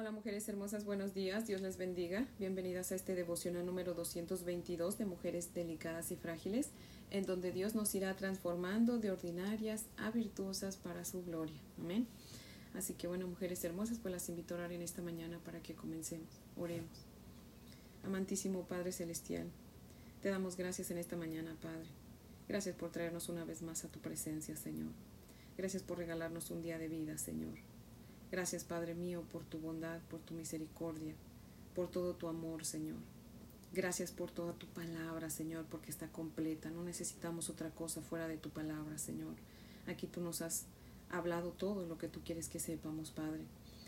Hola mujeres hermosas, buenos días, Dios les bendiga. Bienvenidas a este devocional número 222 de Mujeres Delicadas y Frágiles, en donde Dios nos irá transformando de ordinarias a virtuosas para su gloria. Amén. Así que bueno, mujeres hermosas, pues las invito a orar en esta mañana para que comencemos. Oremos. Amantísimo Padre Celestial, te damos gracias en esta mañana, Padre. Gracias por traernos una vez más a tu presencia, Señor. Gracias por regalarnos un día de vida, Señor. Gracias, Padre mío, por tu bondad, por tu misericordia, por todo tu amor, Señor. Gracias por toda tu palabra, Señor, porque está completa. No necesitamos otra cosa fuera de tu palabra, Señor. Aquí tú nos has hablado todo lo que tú quieres que sepamos, Padre.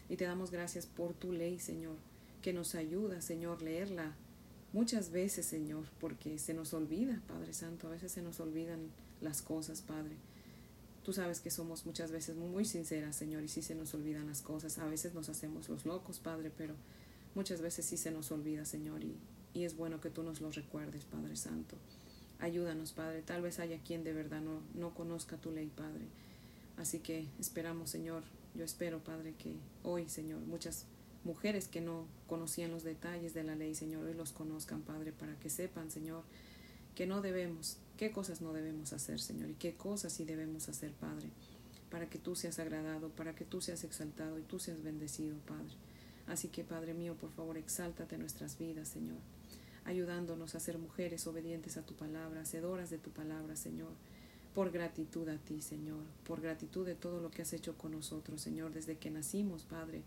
Y te damos gracias por tu ley, Señor, que nos ayuda, Señor, leerla muchas veces, Señor, porque se nos olvida, Padre Santo, a veces se nos olvidan las cosas, Padre. Tú sabes que somos muchas veces muy sinceras, Señor, y sí se nos olvidan las cosas. A veces nos hacemos los locos, Padre, pero muchas veces sí se nos olvida, Señor, y, y es bueno que tú nos lo recuerdes, Padre Santo. Ayúdanos, Padre. Tal vez haya quien de verdad no, no conozca tu ley, Padre. Así que esperamos, Señor. Yo espero, Padre, que hoy, Señor, muchas mujeres que no conocían los detalles de la ley, Señor, hoy los conozcan, Padre, para que sepan, Señor, que no debemos, qué cosas no debemos hacer, Señor, y qué cosas sí debemos hacer, Padre, para que tú seas agradado, para que tú seas exaltado y tú seas bendecido, Padre. Así que, Padre mío, por favor, exáltate nuestras vidas, Señor, ayudándonos a ser mujeres obedientes a tu palabra, hacedoras de tu palabra, Señor, por gratitud a ti, Señor, por gratitud de todo lo que has hecho con nosotros, Señor, desde que nacimos, Padre,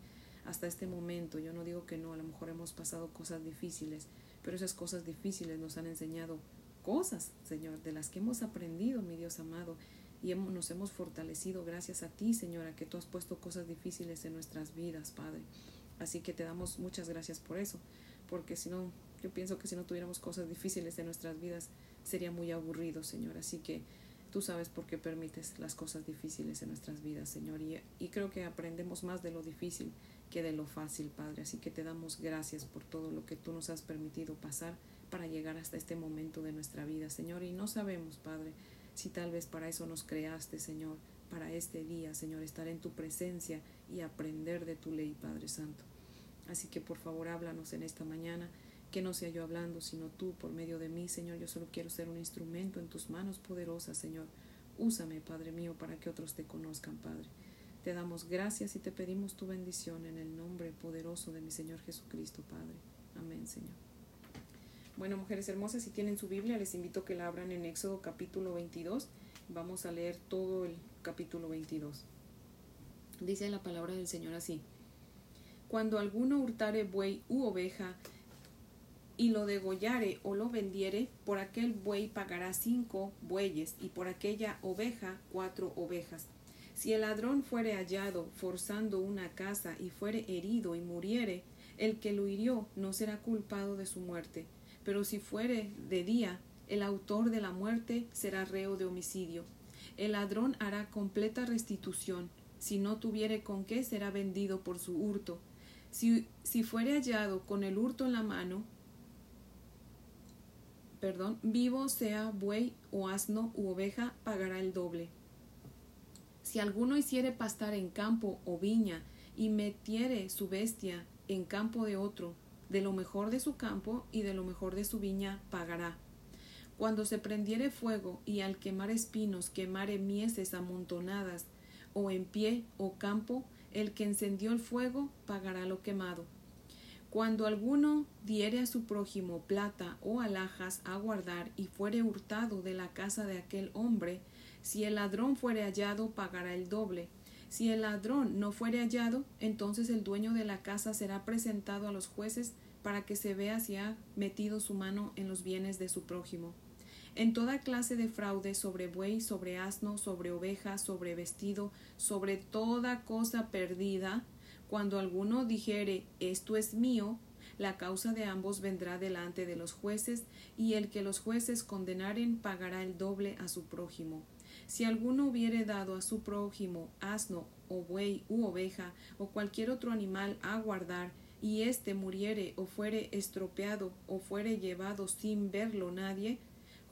hasta este momento. Yo no digo que no, a lo mejor hemos pasado cosas difíciles, pero esas cosas difíciles nos han enseñado cosas, Señor, de las que hemos aprendido, mi Dios amado, y nos hemos fortalecido gracias a ti, Señora, que tú has puesto cosas difíciles en nuestras vidas, Padre. Así que te damos muchas gracias por eso, porque si no, yo pienso que si no tuviéramos cosas difíciles en nuestras vidas, sería muy aburrido, Señor. Así que tú sabes por qué permites las cosas difíciles en nuestras vidas, Señor. Y, y creo que aprendemos más de lo difícil que de lo fácil, Padre. Así que te damos gracias por todo lo que tú nos has permitido pasar para llegar hasta este momento de nuestra vida, Señor. Y no sabemos, Padre, si tal vez para eso nos creaste, Señor, para este día, Señor, estar en tu presencia y aprender de tu ley, Padre Santo. Así que por favor háblanos en esta mañana, que no sea yo hablando, sino tú por medio de mí, Señor. Yo solo quiero ser un instrumento en tus manos poderosas, Señor. Úsame, Padre mío, para que otros te conozcan, Padre. Te damos gracias y te pedimos tu bendición en el nombre poderoso de mi Señor Jesucristo, Padre. Amén, Señor. Bueno, mujeres hermosas, si tienen su Biblia, les invito a que la abran en Éxodo capítulo 22. Vamos a leer todo el capítulo 22. Dice la palabra del Señor así. Cuando alguno hurtare buey u oveja y lo degollare o lo vendiere, por aquel buey pagará cinco bueyes y por aquella oveja cuatro ovejas. Si el ladrón fuere hallado forzando una casa y fuere herido y muriere, el que lo hirió no será culpado de su muerte pero si fuere de día, el autor de la muerte será reo de homicidio. El ladrón hará completa restitución. Si no tuviere con qué, será vendido por su hurto. Si, si fuere hallado con el hurto en la mano, perdón, vivo sea buey o asno u oveja, pagará el doble. Si alguno hiciere pastar en campo o viña y metiere su bestia en campo de otro, de lo mejor de su campo y de lo mejor de su viña pagará. Cuando se prendiere fuego y al quemar espinos quemare mieses amontonadas, o en pie o campo, el que encendió el fuego pagará lo quemado. Cuando alguno diere a su prójimo plata o alhajas a guardar y fuere hurtado de la casa de aquel hombre, si el ladrón fuere hallado pagará el doble, si el ladrón no fuere hallado, entonces el dueño de la casa será presentado a los jueces para que se vea si ha metido su mano en los bienes de su prójimo. En toda clase de fraude sobre buey, sobre asno, sobre oveja, sobre vestido, sobre toda cosa perdida, cuando alguno dijere esto es mío, la causa de ambos vendrá delante de los jueces, y el que los jueces condenaren pagará el doble a su prójimo. Si alguno hubiere dado a su prójimo asno o buey u oveja o cualquier otro animal a guardar, y éste muriere o fuere estropeado o fuere llevado sin verlo nadie,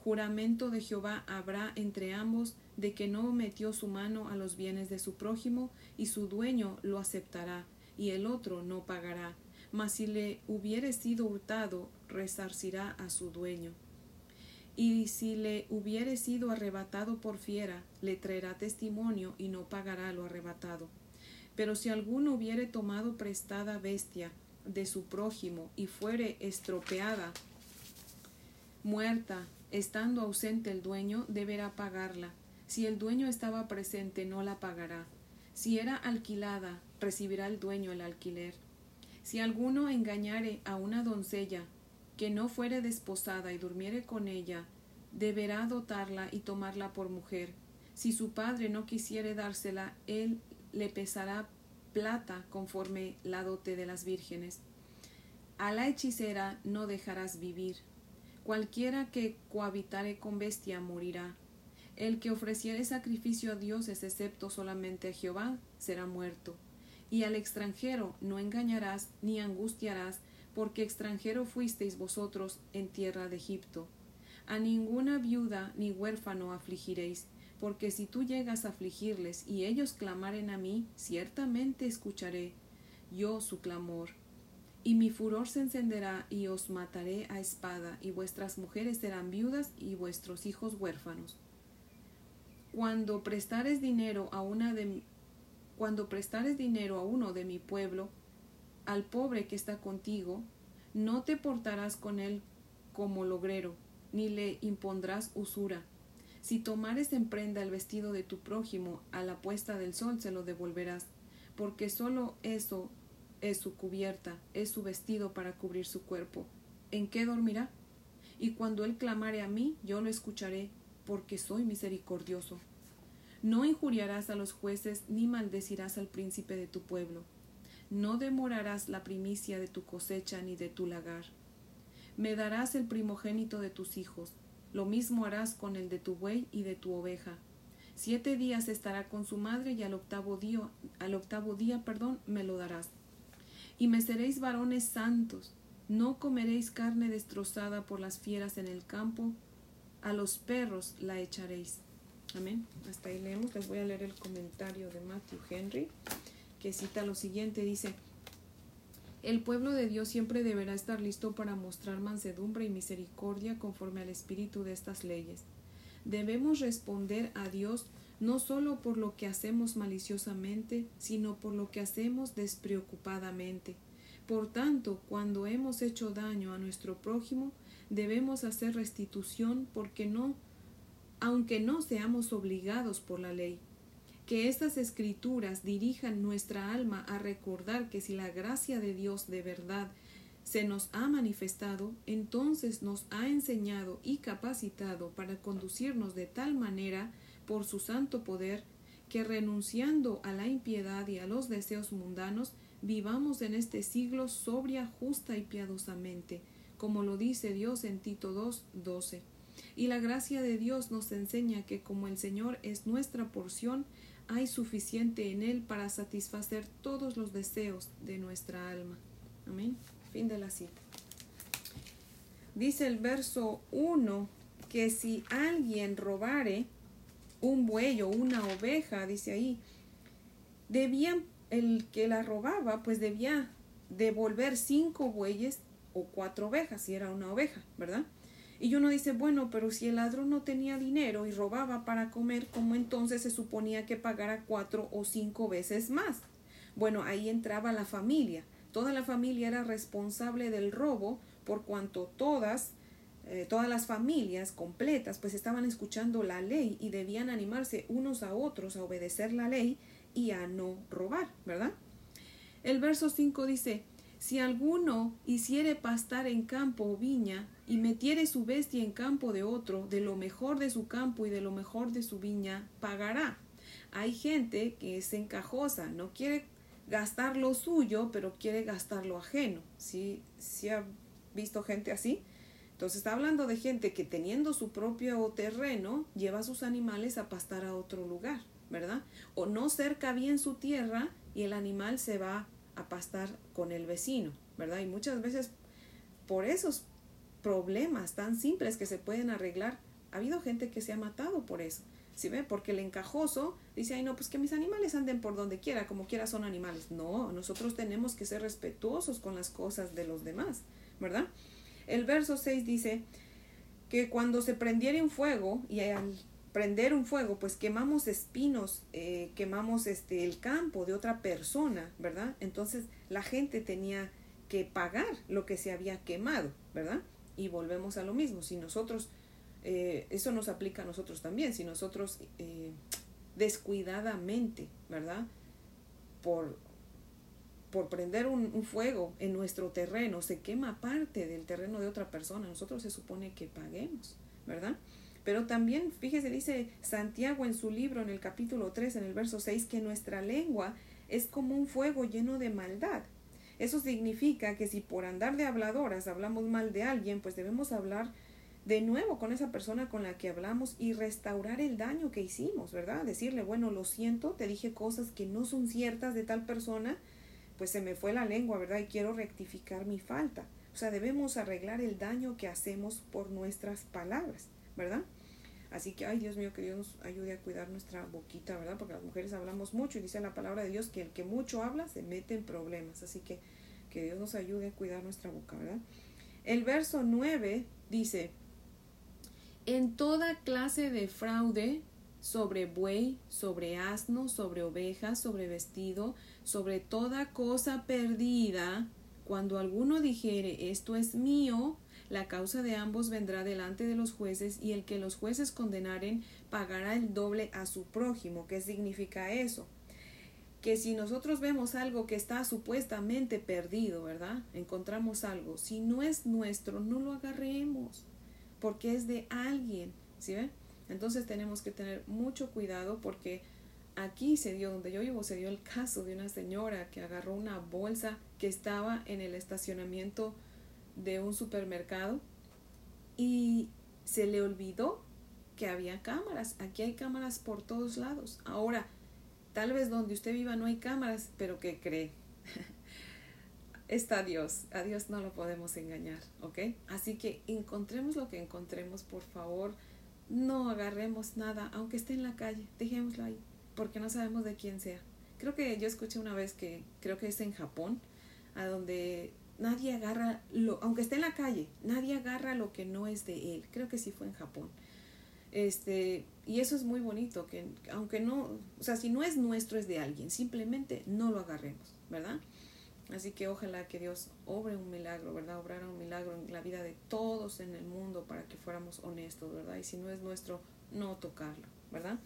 juramento de Jehová habrá entre ambos de que no metió su mano a los bienes de su prójimo, y su dueño lo aceptará, y el otro no pagará. Mas si le hubiere sido hurtado, resarcirá a su dueño. Y si le hubiere sido arrebatado por fiera, le traerá testimonio y no pagará lo arrebatado. Pero si alguno hubiere tomado prestada bestia de su prójimo y fuere estropeada, muerta, estando ausente el dueño, deberá pagarla. Si el dueño estaba presente, no la pagará. Si era alquilada, recibirá el dueño el alquiler. Si alguno engañare a una doncella que no fuere desposada y durmiere con ella, deberá dotarla y tomarla por mujer. Si su padre no quisiere dársela, él le pesará plata conforme la dote de las vírgenes. A la hechicera no dejarás vivir. Cualquiera que cohabitare con bestia morirá. El que ofreciere sacrificio a dioses excepto solamente a Jehová será muerto. Y al extranjero no engañarás ni angustiarás, porque extranjero fuisteis vosotros en tierra de Egipto. A ninguna viuda ni huérfano afligiréis, porque si tú llegas a afligirles y ellos clamaren a mí, ciertamente escucharé yo su clamor. Y mi furor se encenderá y os mataré a espada, y vuestras mujeres serán viudas y vuestros hijos huérfanos. Cuando prestares dinero a una de cuando prestares dinero a uno de mi pueblo, al pobre que está contigo, no te portarás con él como logrero, ni le impondrás usura. Si tomares en prenda el vestido de tu prójimo a la puesta del sol, se lo devolverás, porque sólo eso es su cubierta, es su vestido para cubrir su cuerpo. ¿En qué dormirá? Y cuando él clamare a mí, yo lo escucharé, porque soy misericordioso. No injuriarás a los jueces, ni maldecirás al príncipe de tu pueblo no demorarás la primicia de tu cosecha ni de tu lagar. Me darás el primogénito de tus hijos, lo mismo harás con el de tu buey y de tu oveja. Siete días estará con su madre y al octavo día, al octavo día, perdón, me lo darás. Y me seréis varones santos, no comeréis carne destrozada por las fieras en el campo, a los perros la echaréis. Amén. Hasta ahí leemos. Les voy a leer el comentario de Matthew Henry que cita lo siguiente, dice, el pueblo de Dios siempre deberá estar listo para mostrar mansedumbre y misericordia conforme al espíritu de estas leyes. Debemos responder a Dios no solo por lo que hacemos maliciosamente, sino por lo que hacemos despreocupadamente. Por tanto, cuando hemos hecho daño a nuestro prójimo, debemos hacer restitución porque no, aunque no seamos obligados por la ley que estas escrituras dirijan nuestra alma a recordar que si la gracia de Dios de verdad se nos ha manifestado, entonces nos ha enseñado y capacitado para conducirnos de tal manera por su santo poder que renunciando a la impiedad y a los deseos mundanos, vivamos en este siglo sobria, justa y piadosamente, como lo dice Dios en Tito 2, 12. Y la gracia de Dios nos enseña que como el Señor es nuestra porción, hay suficiente en Él para satisfacer todos los deseos de nuestra alma. Amén. Fin de la cita. Dice el verso 1 que si alguien robare un buey o una oveja, dice ahí, debían, el que la robaba, pues debía devolver cinco bueyes o cuatro ovejas, si era una oveja, ¿verdad? Y uno dice, bueno, pero si el ladrón no tenía dinero y robaba para comer, ¿cómo entonces se suponía que pagara cuatro o cinco veces más? Bueno, ahí entraba la familia. Toda la familia era responsable del robo por cuanto todas, eh, todas las familias completas pues estaban escuchando la ley y debían animarse unos a otros a obedecer la ley y a no robar, ¿verdad? El verso 5 dice, si alguno hiciere pastar en campo o viña, y metiere su bestia en campo de otro, de lo mejor de su campo y de lo mejor de su viña, pagará. Hay gente que es encajosa, no quiere gastar lo suyo, pero quiere gastar lo ajeno. ¿Sí, ¿Sí ha visto gente así? Entonces está hablando de gente que teniendo su propio terreno, lleva sus animales a pastar a otro lugar, ¿verdad? O no cerca bien su tierra y el animal se va a pastar con el vecino, ¿verdad? Y muchas veces por esos problemas tan simples que se pueden arreglar, ha habido gente que se ha matado por eso. ¿Sí ve? Porque el encajoso dice, ay no, pues que mis animales anden por donde quiera, como quiera son animales. No, nosotros tenemos que ser respetuosos con las cosas de los demás, ¿verdad? El verso 6 dice que cuando se prendiera un fuego y al prender un fuego, pues quemamos espinos, eh, quemamos este el campo de otra persona, ¿verdad? Entonces la gente tenía que pagar lo que se había quemado, ¿verdad? Y volvemos a lo mismo, si nosotros, eh, eso nos aplica a nosotros también, si nosotros eh, descuidadamente, ¿verdad? Por, por prender un, fuego en nuestro terreno, se quema parte del terreno de otra persona, nosotros se supone que paguemos, ¿verdad? Pero también, fíjese, dice Santiago en su libro, en el capítulo 3, en el verso 6, que nuestra lengua es como un fuego lleno de maldad. Eso significa que si por andar de habladoras hablamos mal de alguien, pues debemos hablar de nuevo con esa persona con la que hablamos y restaurar el daño que hicimos, ¿verdad? Decirle, bueno, lo siento, te dije cosas que no son ciertas de tal persona, pues se me fue la lengua, ¿verdad? Y quiero rectificar mi falta. O sea, debemos arreglar el daño que hacemos por nuestras palabras. ¿verdad? Así que, ay Dios mío, que Dios nos ayude a cuidar nuestra boquita, ¿verdad? Porque las mujeres hablamos mucho y dice la palabra de Dios que el que mucho habla se mete en problemas. Así que que Dios nos ayude a cuidar nuestra boca, ¿verdad? El verso 9 dice, en toda clase de fraude, sobre buey, sobre asno, sobre ovejas, sobre vestido, sobre toda cosa perdida, cuando alguno dijere esto es mío, la causa de ambos vendrá delante de los jueces y el que los jueces condenaren pagará el doble a su prójimo. ¿Qué significa eso? Que si nosotros vemos algo que está supuestamente perdido, ¿verdad? Encontramos algo. Si no es nuestro, no lo agarremos, porque es de alguien, ¿sí ven? Entonces tenemos que tener mucho cuidado porque aquí se dio, donde yo vivo, se dio el caso de una señora que agarró una bolsa que estaba en el estacionamiento de un supermercado y se le olvidó que había cámaras. Aquí hay cámaras por todos lados. Ahora, tal vez donde usted viva no hay cámaras, pero ¿qué cree? Está Dios. A Dios no lo podemos engañar, ¿ok? Así que encontremos lo que encontremos, por favor. No agarremos nada, aunque esté en la calle, dejémoslo ahí, porque no sabemos de quién sea. Creo que yo escuché una vez que, creo que es en Japón, a donde nadie agarra, lo, aunque esté en la calle, nadie agarra lo que no es de él. Creo que sí fue en Japón. Este, y eso es muy bonito, que aunque no, o sea, si no es nuestro, es de alguien, simplemente no lo agarremos, ¿verdad? Así que ojalá que Dios obre un milagro, ¿verdad? Obrara un milagro en la vida de todos en el mundo para que fuéramos honestos, ¿verdad? Y si no es nuestro, no tocarlo, ¿verdad?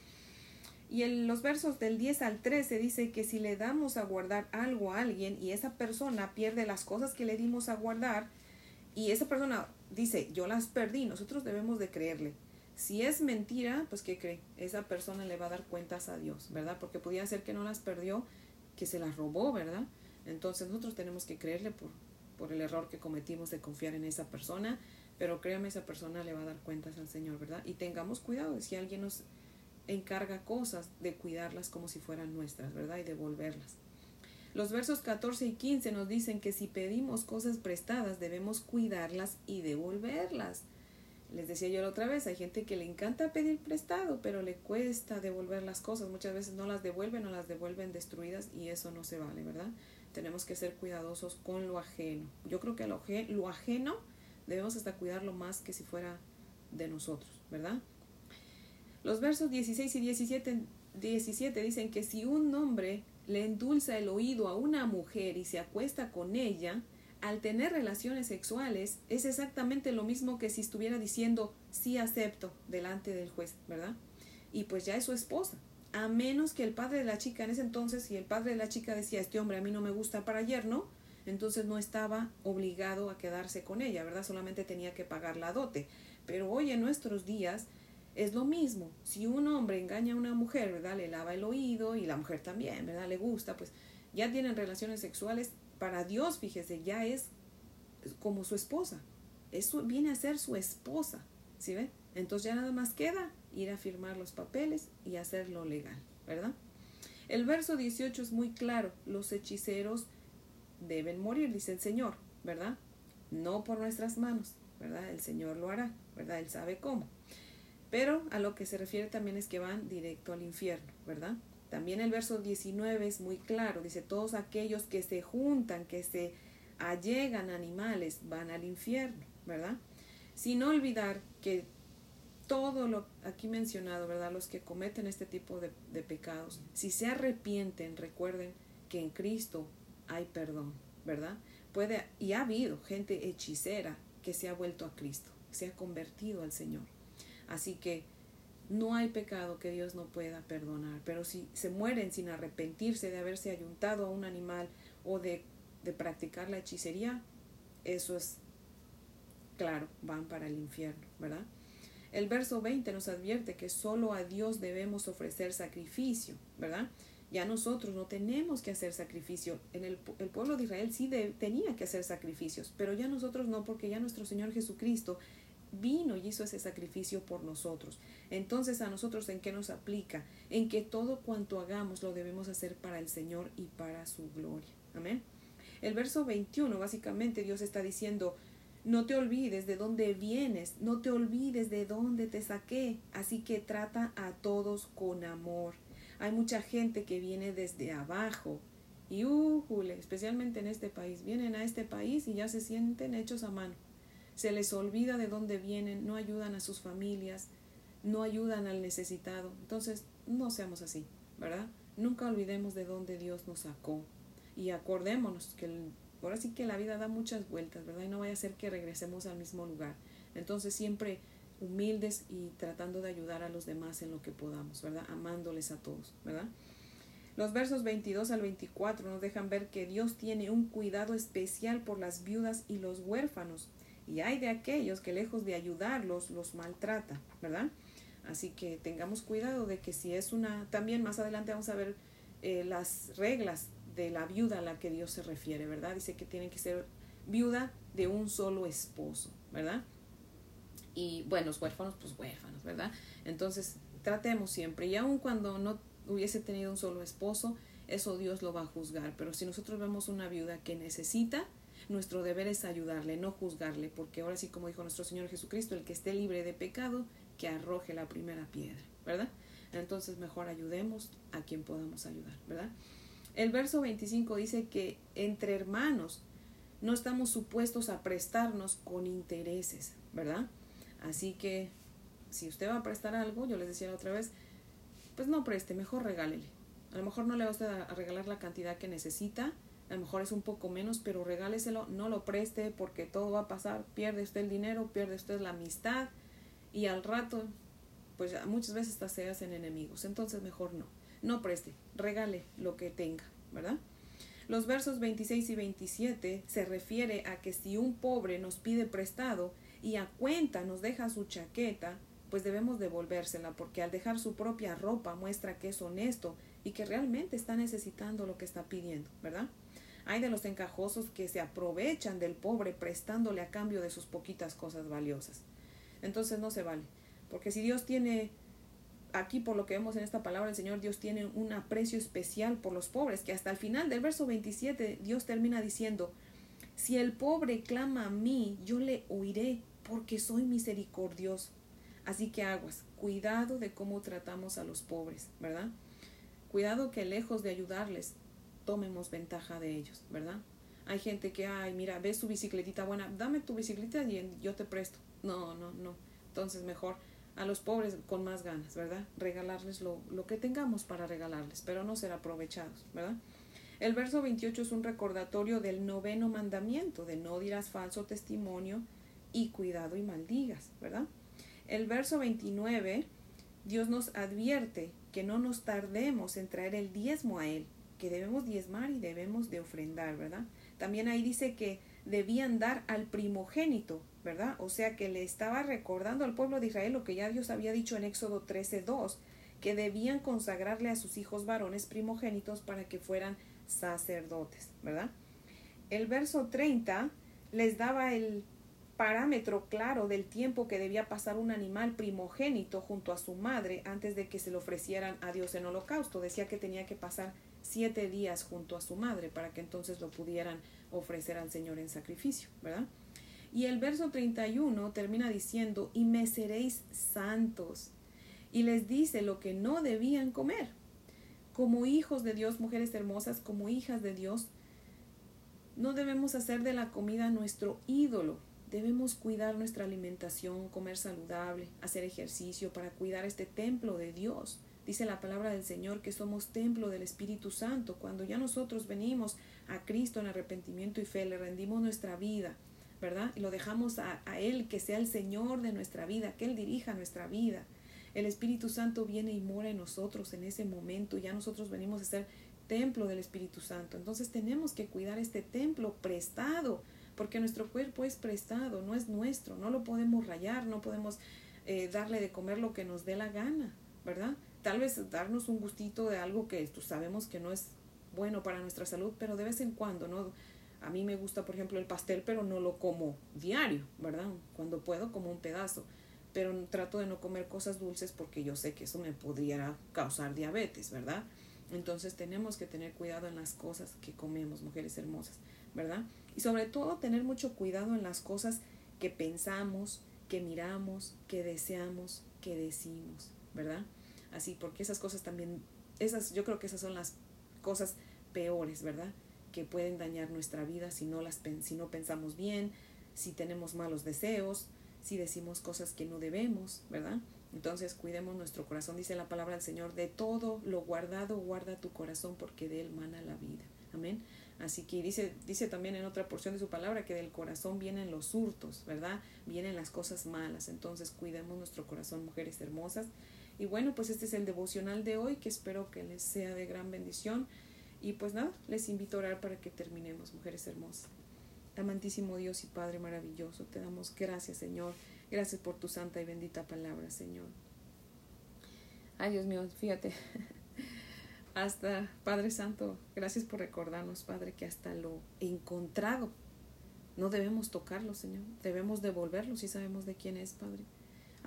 Y en los versos del 10 al 13 dice que si le damos a guardar algo a alguien y esa persona pierde las cosas que le dimos a guardar y esa persona dice, yo las perdí, nosotros debemos de creerle. Si es mentira, pues ¿qué cree? Esa persona le va a dar cuentas a Dios, ¿verdad? Porque podía ser que no las perdió, que se las robó, ¿verdad? Entonces nosotros tenemos que creerle por, por el error que cometimos de confiar en esa persona, pero créame, esa persona le va a dar cuentas al Señor, ¿verdad? Y tengamos cuidado, si alguien nos encarga cosas de cuidarlas como si fueran nuestras, ¿verdad? Y devolverlas. Los versos 14 y 15 nos dicen que si pedimos cosas prestadas debemos cuidarlas y devolverlas. Les decía yo la otra vez, hay gente que le encanta pedir prestado, pero le cuesta devolver las cosas. Muchas veces no las devuelven o las devuelven destruidas y eso no se vale, ¿verdad? Tenemos que ser cuidadosos con lo ajeno. Yo creo que lo, lo ajeno debemos hasta cuidarlo más que si fuera de nosotros, ¿verdad? Los versos 16 y 17, 17 dicen que si un hombre le endulza el oído a una mujer y se acuesta con ella, al tener relaciones sexuales es exactamente lo mismo que si estuviera diciendo sí acepto delante del juez, ¿verdad? Y pues ya es su esposa. A menos que el padre de la chica en ese entonces, si el padre de la chica decía, este hombre a mí no me gusta para yerno, entonces no estaba obligado a quedarse con ella, ¿verdad? Solamente tenía que pagar la dote. Pero hoy en nuestros días es lo mismo, si un hombre engaña a una mujer, ¿verdad? Le lava el oído y la mujer también, ¿verdad? Le gusta, pues ya tienen relaciones sexuales. Para Dios, fíjese, ya es como su esposa. Eso viene a ser su esposa, ¿sí ve? Entonces ya nada más queda ir a firmar los papeles y hacerlo legal, ¿verdad? El verso 18 es muy claro, los hechiceros deben morir, dice el Señor, ¿verdad? No por nuestras manos, ¿verdad? El Señor lo hará, ¿verdad? Él sabe cómo. Pero a lo que se refiere también es que van directo al infierno, ¿verdad? También el verso 19 es muy claro, dice, todos aquellos que se juntan, que se allegan animales, van al infierno, ¿verdad? Sin olvidar que todo lo aquí mencionado, ¿verdad? Los que cometen este tipo de, de pecados, si se arrepienten, recuerden que en Cristo hay perdón, ¿verdad? Puede, y ha habido gente hechicera que se ha vuelto a Cristo, se ha convertido al Señor. Así que no hay pecado que Dios no pueda perdonar, pero si se mueren sin arrepentirse de haberse ayuntado a un animal o de, de practicar la hechicería, eso es claro, van para el infierno, ¿verdad? El verso 20 nos advierte que solo a Dios debemos ofrecer sacrificio, ¿verdad? Ya nosotros no tenemos que hacer sacrificio. En el, el pueblo de Israel sí tenía que hacer sacrificios, pero ya nosotros no, porque ya nuestro Señor Jesucristo vino y hizo ese sacrificio por nosotros. Entonces a nosotros en qué nos aplica? En que todo cuanto hagamos lo debemos hacer para el Señor y para su gloria. Amén. El verso 21 básicamente Dios está diciendo, no te olvides de dónde vienes, no te olvides de dónde te saqué, así que trata a todos con amor. Hay mucha gente que viene desde abajo y, uh, especialmente en este país, vienen a este país y ya se sienten hechos a mano se les olvida de dónde vienen, no ayudan a sus familias, no ayudan al necesitado. Entonces, no seamos así, ¿verdad? Nunca olvidemos de dónde Dios nos sacó y acordémonos que ahora sí que la vida da muchas vueltas, ¿verdad? Y no vaya a ser que regresemos al mismo lugar. Entonces, siempre humildes y tratando de ayudar a los demás en lo que podamos, ¿verdad? Amándoles a todos, ¿verdad? Los versos 22 al 24 nos dejan ver que Dios tiene un cuidado especial por las viudas y los huérfanos y hay de aquellos que lejos de ayudarlos los maltrata, ¿verdad? Así que tengamos cuidado de que si es una, también más adelante vamos a ver eh, las reglas de la viuda a la que Dios se refiere, ¿verdad? Dice que tiene que ser viuda de un solo esposo, ¿verdad? Y bueno, los huérfanos, pues huérfanos, ¿verdad? Entonces, tratemos siempre, y aun cuando no hubiese tenido un solo esposo, eso Dios lo va a juzgar, pero si nosotros vemos una viuda que necesita, nuestro deber es ayudarle, no juzgarle, porque ahora sí, como dijo nuestro Señor Jesucristo, el que esté libre de pecado, que arroje la primera piedra, ¿verdad? Entonces mejor ayudemos a quien podamos ayudar, ¿verdad? El verso 25 dice que entre hermanos no estamos supuestos a prestarnos con intereses, ¿verdad? Así que si usted va a prestar algo, yo les decía la otra vez, pues no preste, mejor regálele. A lo mejor no le va a regalar la cantidad que necesita, a lo mejor es un poco menos, pero regáleselo, no lo preste porque todo va a pasar, pierde usted el dinero, pierde usted la amistad y al rato, pues muchas veces hasta se hacen enemigos, entonces mejor no, no preste, regale lo que tenga, ¿verdad? Los versos 26 y 27 se refiere a que si un pobre nos pide prestado y a cuenta nos deja su chaqueta, pues debemos devolvérsela porque al dejar su propia ropa muestra que es honesto y que realmente está necesitando lo que está pidiendo, ¿verdad? Hay de los encajosos que se aprovechan del pobre prestándole a cambio de sus poquitas cosas valiosas. Entonces no se vale. Porque si Dios tiene, aquí por lo que vemos en esta palabra, el Señor Dios tiene un aprecio especial por los pobres, que hasta el final del verso 27 Dios termina diciendo, si el pobre clama a mí, yo le oiré, porque soy misericordioso. Así que aguas, cuidado de cómo tratamos a los pobres, ¿verdad? Cuidado que lejos de ayudarles, tomemos ventaja de ellos, ¿verdad? Hay gente que, ay, mira, ves tu bicicletita buena, dame tu bicicleta y yo te presto. No, no, no. Entonces mejor a los pobres con más ganas, ¿verdad? Regalarles lo, lo que tengamos para regalarles, pero no ser aprovechados, ¿verdad? El verso 28 es un recordatorio del noveno mandamiento, de no dirás falso testimonio y cuidado y maldigas, ¿verdad? El verso 29, Dios nos advierte que no nos tardemos en traer el diezmo a Él, que debemos diezmar y debemos de ofrendar, ¿verdad? También ahí dice que debían dar al primogénito, ¿verdad? O sea que le estaba recordando al pueblo de Israel lo que ya Dios había dicho en Éxodo 13:2, que debían consagrarle a sus hijos varones primogénitos para que fueran sacerdotes, ¿verdad? El verso 30 les daba el parámetro claro del tiempo que debía pasar un animal primogénito junto a su madre antes de que se lo ofrecieran a Dios en holocausto. Decía que tenía que pasar siete días junto a su madre para que entonces lo pudieran ofrecer al Señor en sacrificio, ¿verdad? Y el verso 31 termina diciendo, y me seréis santos. Y les dice lo que no debían comer. Como hijos de Dios, mujeres hermosas, como hijas de Dios, no debemos hacer de la comida nuestro ídolo. Debemos cuidar nuestra alimentación, comer saludable, hacer ejercicio para cuidar este templo de Dios. Dice la palabra del Señor que somos templo del Espíritu Santo. Cuando ya nosotros venimos a Cristo en arrepentimiento y fe, le rendimos nuestra vida, ¿verdad? Y lo dejamos a, Él, que sea el Señor de nuestra vida, que Él dirija nuestra vida. El Espíritu Santo viene y mora en nosotros en ese momento. Ya nosotros venimos a ser templo del Espíritu Santo. Entonces tenemos que cuidar este templo prestado, porque nuestro cuerpo es prestado, no es nuestro. No lo podemos rayar, no podemos eh, darle de comer lo que nos dé la gana, ¿verdad? Tal vez darnos un gustito de algo que sabemos que no es bueno para nuestra salud, pero de vez en cuando, ¿no? A mí me gusta, por ejemplo, el pastel, pero no lo como diario, ¿verdad? Cuando puedo, como un pedazo. Pero trato de no comer cosas dulces porque yo sé que eso me podría causar diabetes, ¿verdad? Entonces tenemos que tener cuidado en las cosas que comemos, mujeres hermosas, ¿verdad? Y sobre todo tener mucho cuidado en las cosas que pensamos, que miramos, que deseamos, que decimos, ¿verdad? Así, porque esas cosas también, esas, yo creo que esas son las cosas peores, ¿verdad? Que pueden dañar nuestra vida si no, las, si no pensamos bien, si tenemos malos deseos, si decimos cosas que no debemos, ¿verdad? Entonces cuidemos nuestro corazón, dice la palabra del Señor, de todo lo guardado guarda tu corazón porque de él mana la vida. Amén. Así que dice, dice también en otra porción de su palabra que del corazón vienen los hurtos, ¿verdad? Vienen las cosas malas. Entonces cuidemos nuestro corazón, mujeres hermosas. Y bueno, pues este es el devocional de hoy que espero que les sea de gran bendición. Y pues nada, les invito a orar para que terminemos, mujeres hermosas. Amantísimo Dios y Padre maravilloso, te damos gracias, Señor. Gracias por tu santa y bendita palabra, Señor. Ay, Dios mío, fíjate. Hasta, Padre Santo, gracias por recordarnos, Padre, que hasta lo encontrado no debemos tocarlo, Señor. Debemos devolverlo si sabemos de quién es, Padre.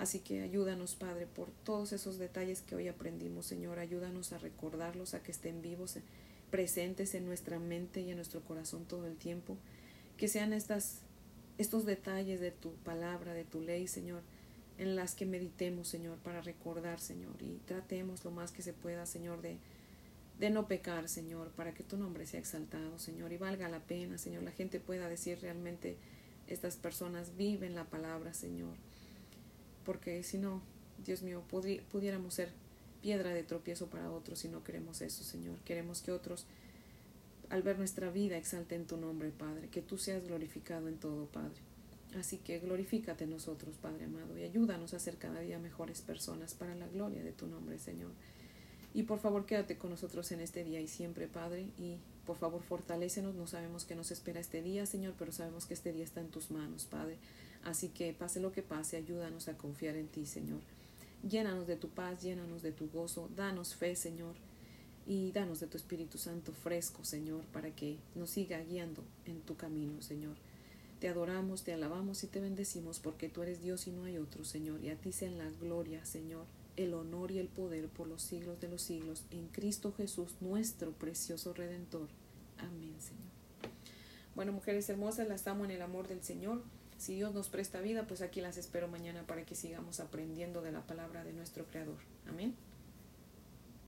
Así que ayúdanos, Padre, por todos esos detalles que hoy aprendimos, Señor. Ayúdanos a recordarlos, a que estén vivos, presentes en nuestra mente y en nuestro corazón todo el tiempo. Que sean estas, estos detalles de tu palabra, de tu ley, Señor, en las que meditemos, Señor, para recordar, Señor, y tratemos lo más que se pueda, Señor, de, de no pecar, Señor, para que tu nombre sea exaltado, Señor, y valga la pena, Señor, la gente pueda decir realmente estas personas viven la palabra, Señor porque si no, Dios mío, pudiéramos ser piedra de tropiezo para otros y no queremos eso, Señor. Queremos que otros, al ver nuestra vida, exalten tu nombre, Padre, que tú seas glorificado en todo, Padre. Así que glorifícate nosotros, Padre amado, y ayúdanos a ser cada día mejores personas para la gloria de tu nombre, Señor. Y por favor, quédate con nosotros en este día y siempre, Padre, y por favor, fortalécenos. No sabemos qué nos espera este día, Señor, pero sabemos que este día está en tus manos, Padre. Así que pase lo que pase, ayúdanos a confiar en ti, Señor. Llénanos de tu paz, llénanos de tu gozo, danos fe, Señor, y danos de tu Espíritu Santo fresco, Señor, para que nos siga guiando en tu camino, Señor. Te adoramos, te alabamos y te bendecimos porque tú eres Dios y no hay otro, Señor, y a ti sean la gloria, Señor, el honor y el poder por los siglos de los siglos, en Cristo Jesús, nuestro precioso Redentor. Amén, Señor. Bueno, mujeres hermosas, las amo en el amor del Señor. Si Dios nos presta vida, pues aquí las espero mañana para que sigamos aprendiendo de la palabra de nuestro Creador. Amén.